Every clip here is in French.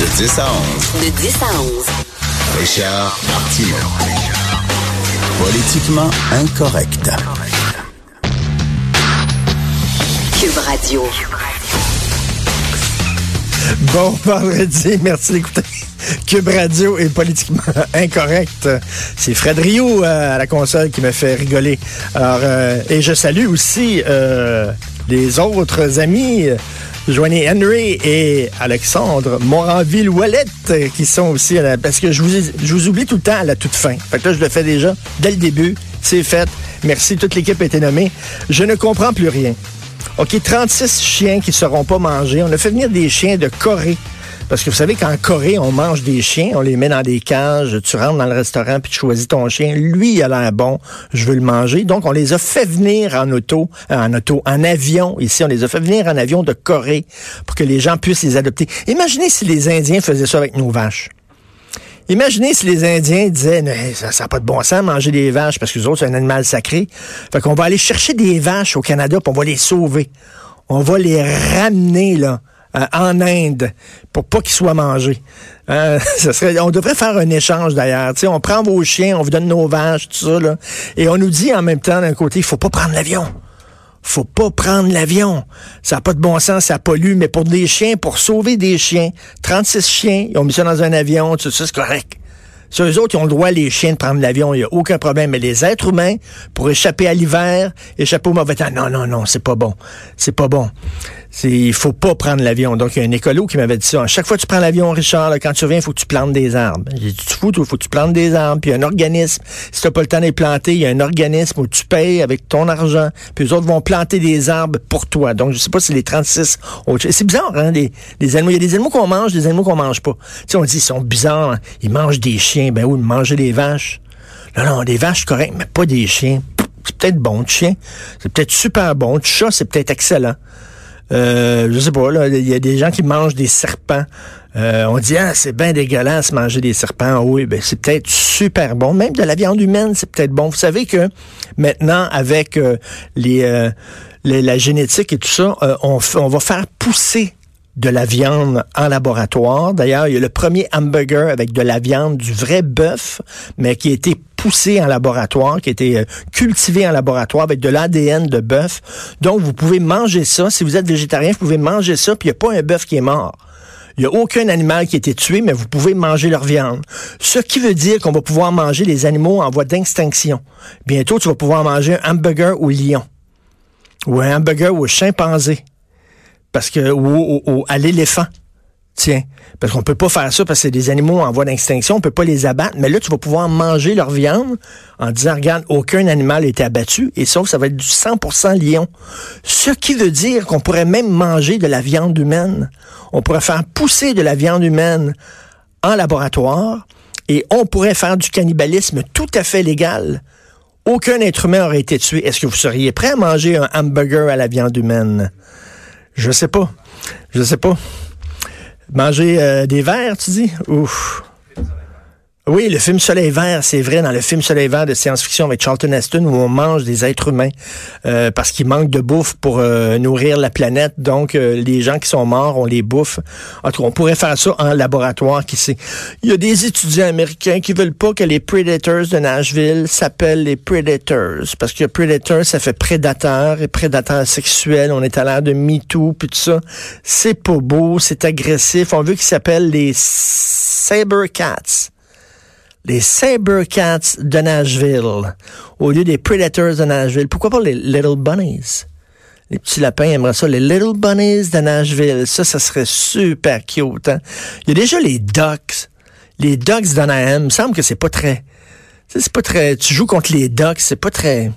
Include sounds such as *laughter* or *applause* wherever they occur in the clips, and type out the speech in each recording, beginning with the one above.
De 10 à 11. De 10 à 11. Richard Martineau. Politiquement incorrect. Cube Radio. Bon *laughs* vendredi, merci d'écouter. Cube Radio est politiquement incorrect. C'est Fred Rio euh, à la console qui me fait rigoler. Alors, euh, et je salue aussi euh, les autres amis. Joignez Henry et Alexandre Moranville-Ouellette qui sont aussi à la, parce que je vous, je vous oublie tout le temps à la toute fin. Fait que là, je le fais déjà dès le début. C'est fait. Merci. Toute l'équipe a été nommée. Je ne comprends plus rien. OK, 36 chiens qui ne seront pas mangés. On a fait venir des chiens de Corée. Parce que vous savez qu'en Corée, on mange des chiens, on les met dans des cages, tu rentres dans le restaurant puis tu choisis ton chien. Lui, il a l'air bon, je veux le manger. Donc, on les a fait venir en auto, euh, en auto, en avion. Ici, on les a fait venir en avion de Corée pour que les gens puissent les adopter. Imaginez si les Indiens faisaient ça avec nos vaches. Imaginez si les Indiens disaient, ça n'a pas de bon sens manger des vaches parce que les autres, c'est un animal sacré. Fait qu'on va aller chercher des vaches au Canada puis on va les sauver. On va les ramener, là. Euh, en Inde pour pas qu'ils soient mangés. Euh, *laughs* ça serait, on devrait faire un échange d'ailleurs. on prend vos chiens, on vous donne nos vaches, tout ça, là, et on nous dit en même temps d'un côté, il faut pas prendre l'avion. Faut pas prendre l'avion. Ça n'a pas de bon sens, ça pollue, mais pour des chiens, pour sauver des chiens, 36 chiens, ils ont mis ça dans un avion, tout ça, c'est correct. Sur eux autres, ils ont le droit, les chiens, de prendre l'avion, il n'y a aucun problème. Mais les êtres humains, pour échapper à l'hiver, échapper au mauvais temps, non, non, non, c'est pas bon. C'est pas bon c'est il faut pas prendre l'avion. Donc, il y a un écolo qui m'avait dit ça. À chaque fois que tu prends l'avion, Richard, quand tu reviens, il faut que tu plantes des arbres. J'ai dit, tu fous, il faut que tu plantes des arbres. Puis, il y a un organisme, si t'as pas le temps de planter, il y a un organisme où tu payes avec ton argent. Puis, les autres vont planter des arbres pour toi. Donc, je sais pas si les 36 C'est bizarre, hein, des, animaux. Il y a des animaux qu'on mange, des animaux qu'on mange pas. Tu sais, on dit, ils sont bizarres. Hein. Ils mangent des chiens. Ben oui, ils des vaches. Non, non, des vaches, correct, mais pas des chiens. C'est peut-être bon, de chien. C'est peut-être super bon. De chat, c'est peut-être excellent. Euh, je sais pas, il y a des gens qui mangent des serpents. Euh, on dit, ah, c'est bien dégueulasse manger des serpents. Oui, ben, c'est peut-être super bon. Même de la viande humaine, c'est peut-être bon. Vous savez que maintenant, avec euh, les, la génétique et tout ça, on va faire pousser de la viande en laboratoire. D'ailleurs, il y a le premier hamburger avec de la viande du vrai bœuf, mais qui a été poussé en laboratoire, qui a été euh, cultivé en laboratoire avec de l'ADN de bœuf. Donc, vous pouvez manger ça. Si vous êtes végétarien, vous pouvez manger ça, puis il n'y a pas un bœuf qui est mort. Il n'y a aucun animal qui a été tué, mais vous pouvez manger leur viande. Ce qui veut dire qu'on va pouvoir manger les animaux en voie d'extinction. Bientôt, tu vas pouvoir manger un hamburger au lion. Ou un hamburger au chimpanzé parce que ou, à l'éléphant. Tiens, parce qu'on peut pas faire ça parce que c'est des animaux en voie d'extinction, on peut pas les abattre, mais là tu vas pouvoir manger leur viande en disant regarde, aucun animal été abattu et sauf ça va être du 100% lion. Ce qui veut dire qu'on pourrait même manger de la viande humaine. On pourrait faire pousser de la viande humaine en laboratoire et on pourrait faire du cannibalisme tout à fait légal. Aucun être humain aurait été tué. Est-ce que vous seriez prêt à manger un hamburger à la viande humaine? Je sais pas. Je sais pas. Manger euh, des verres, tu dis? Ouf. Oui, le film Soleil vert, c'est vrai, dans le film Soleil vert de science-fiction avec Charlton Heston, où on mange des êtres humains euh, parce qu'il manque de bouffe pour euh, nourrir la planète. Donc, euh, les gens qui sont morts, on les bouffe. En tout cas, on pourrait faire ça en laboratoire, qui sait. Il y a des étudiants américains qui veulent pas que les Predators de Nashville s'appellent les Predators, parce que Predator, ça fait prédateur et prédateur sexuel. On est à l'ère de MeToo, puis tout ça. C'est pas beau, c'est agressif. On veut qu'ils s'appellent les Sabercats les Sabercats de Nashville au lieu des Predators de Nashville. Pourquoi pas les Little Bunnies? Les petits lapins aimeraient ça. Les Little Bunnies de Nashville. Ça, ça serait super cute. Hein? Il y a déjà les Ducks. Les Ducks d'Anaheim. Il me semble que c'est pas très... C'est pas très... Tu joues contre les Ducks, c'est pas très...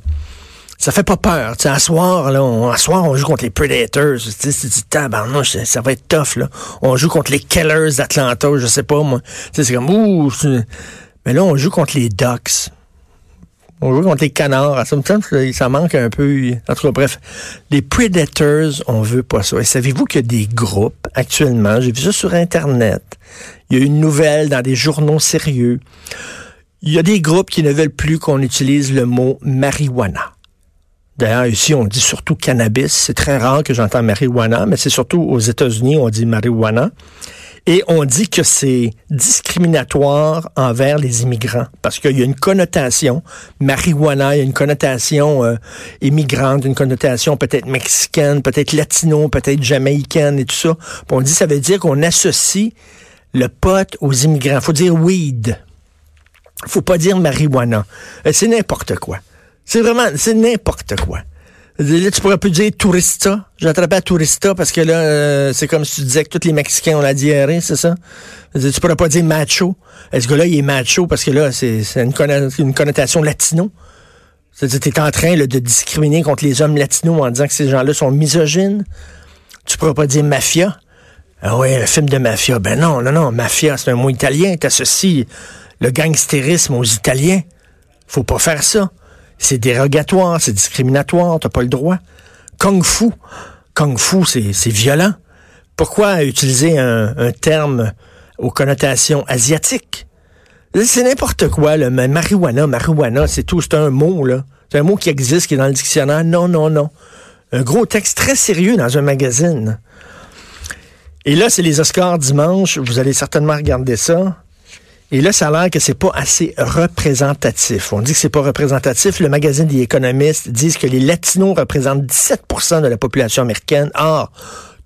ça fait pas peur. Tu à soir, là, on, à soir, on joue contre les Predators. Tu c'est du tabarnouche, ça va être tough, là. On joue contre les Killers d'Atlanta, je sais pas, moi. Tu sais, c'est comme, ouh, mais là, on joue contre les Ducks. On joue contre les canards. Ça me semble que ça manque un peu. En tout cas, bref. Les Predators, on veut pas ça. Et savez-vous qu'il y a des groupes actuellement, j'ai vu ça sur Internet, il y a une nouvelle dans des journaux sérieux. Il y a des groupes qui ne veulent plus qu'on utilise le mot marijuana. D'ailleurs, ici, on dit surtout cannabis. C'est très rare que j'entends marijuana, mais c'est surtout aux États-Unis, on dit marijuana. Et on dit que c'est discriminatoire envers les immigrants parce qu'il y a une connotation marijuana, il y a une connotation euh, immigrante, une connotation peut-être mexicaine, peut-être latino, peut-être jamaïcaine et tout ça. Puis on dit ça veut dire qu'on associe le pot aux immigrants. Faut dire weed. Faut pas dire marijuana. Euh, C'est n'importe quoi. C'est vraiment, c'est n'importe quoi. Là, tu pourrais plus dire tourista. J'ai attrapé à tourista parce que là, euh, c'est comme si tu disais que tous les Mexicains ont la diarrhée, c'est ça? Tu pourrais pas dire macho. Est-ce que là, il est macho parce que là, c'est une connotation latino? C'est-à-dire, t'es en train là, de discriminer contre les hommes latinos en disant que ces gens-là sont misogynes. Tu pourrais pas dire mafia. Ah ouais, un film de mafia. Ben non, non, non, mafia, c'est un mot italien. T'associes le gangstérisme aux Italiens. Faut pas faire ça. C'est dérogatoire, c'est discriminatoire, t'as pas le droit. Kung Fu. Kung Fu, c'est violent. Pourquoi utiliser un, un terme aux connotations asiatiques? C'est n'importe quoi, le ma- marijuana, marijuana, c'est tout, c'est un mot, là. C'est un mot qui existe, qui est dans le dictionnaire. Non, non, non. Un gros texte très sérieux dans un magazine. Et là, c'est les Oscars dimanche. Vous allez certainement regarder ça. Et là, ça a l'air que c'est pas assez représentatif. On dit que c'est pas représentatif. Le magazine des économistes disent que les Latinos représentent 17% de la population américaine. Or,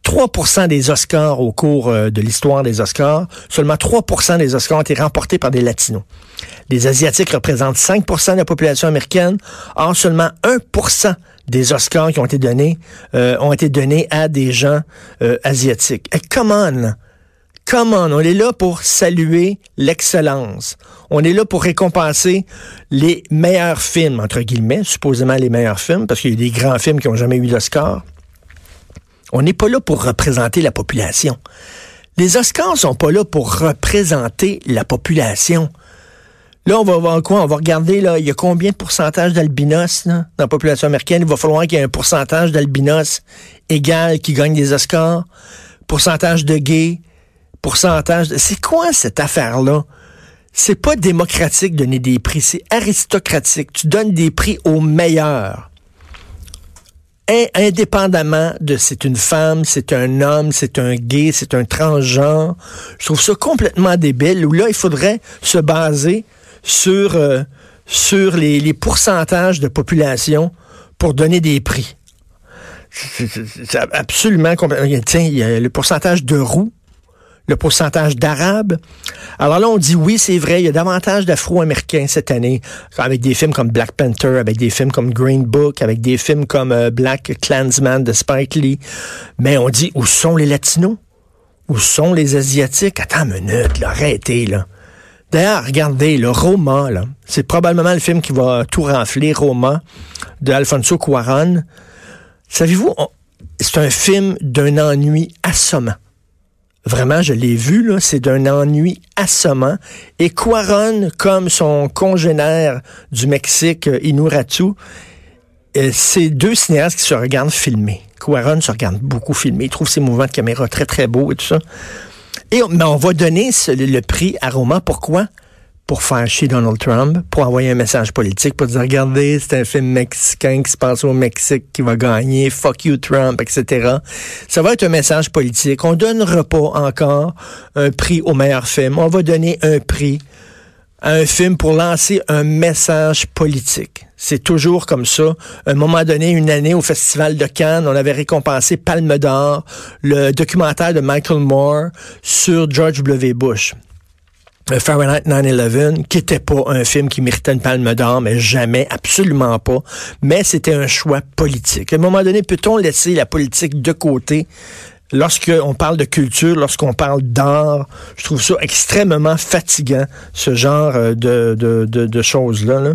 3% des Oscars au cours euh, de l'histoire des Oscars, seulement 3% des Oscars ont été remportés par des Latinos. Les Asiatiques représentent 5% de la population américaine. Or, seulement 1% des Oscars qui ont été donnés euh, ont été donnés à des gens euh, asiatiques. Et come on, Come on, est là pour saluer l'excellence. On est là pour récompenser les meilleurs films, entre guillemets, supposément les meilleurs films, parce qu'il y a des grands films qui n'ont jamais eu d'Oscar. On n'est pas là pour représenter la population. Les Oscars sont pas là pour représenter la population. Là, on va voir quoi? On va regarder, là, il y a combien de pourcentage d'albinos dans la population américaine? Il va falloir qu'il y ait un pourcentage d'albinos égal qui gagne des Oscars. Pourcentage de gays, C'est quoi cette affaire-là? C'est pas démocratique de donner des prix, c'est aristocratique. Tu donnes des prix aux meilleurs. In- indépendamment de c'est une femme, c'est un homme, c'est un gay, c'est un transgenre. Je trouve ça complètement débile. Où là, il faudrait se baser sur, euh, sur les, les pourcentages de population pour donner des prix. C'est- absolument complètement. Tiens, il y a le pourcentage de roux, le pourcentage d'arabes. Alors là, on dit oui, c'est vrai, il y a davantage d'Afro-Américains cette année, avec des films comme Black Panther, avec des films comme Green Book, avec des films comme euh, Black Klansman de Spike Lee. Mais on dit où sont les Latinos? Où sont les Asiatiques? Attends une minute, là, arrêtez, là. D'ailleurs, regardez, le Roma, là, c'est probablement le film qui va tout renfler, Roma, de Alfonso Cuarón. Savez-vous, c'est un film d'un ennui assommant. Vraiment, je l'ai vu, là, c'est d'un ennui assommant. Et Cuaron, comme son congénère du Mexique, euh, Inuratu, euh, c'est deux cinéastes qui se regardent filmer. Cuaron se regarde beaucoup filmer. Il trouve ses mouvements de caméra très, très beaux et tout ça. Et on, mais on va donner le prix à Roma. Pourquoi? Pour faire chier Donald Trump, pour envoyer un message politique, pour dire, regardez, c'est un film mexicain qui se passe au Mexique qui va gagner, fuck you Trump, etc. Ça va être un message politique. On donnera pas encore un prix au meilleur film. On va donner un prix à un film pour lancer un message politique. C'est toujours comme ça. Un moment donné, une année au Festival de Cannes, on avait récompensé Palme d'Or, le documentaire de Michael Moore sur George W. Bush. Euh, Fahrenheit 9-11, qui était pas un film qui méritait une palme d'or, mais jamais, absolument pas. Mais c'était un choix politique. À un moment donné, peut-on laisser la politique de côté lorsqu'on parle de culture, lorsqu'on parle d'art? Je trouve ça extrêmement fatigant, ce genre euh, de, de, de, choses-là. là.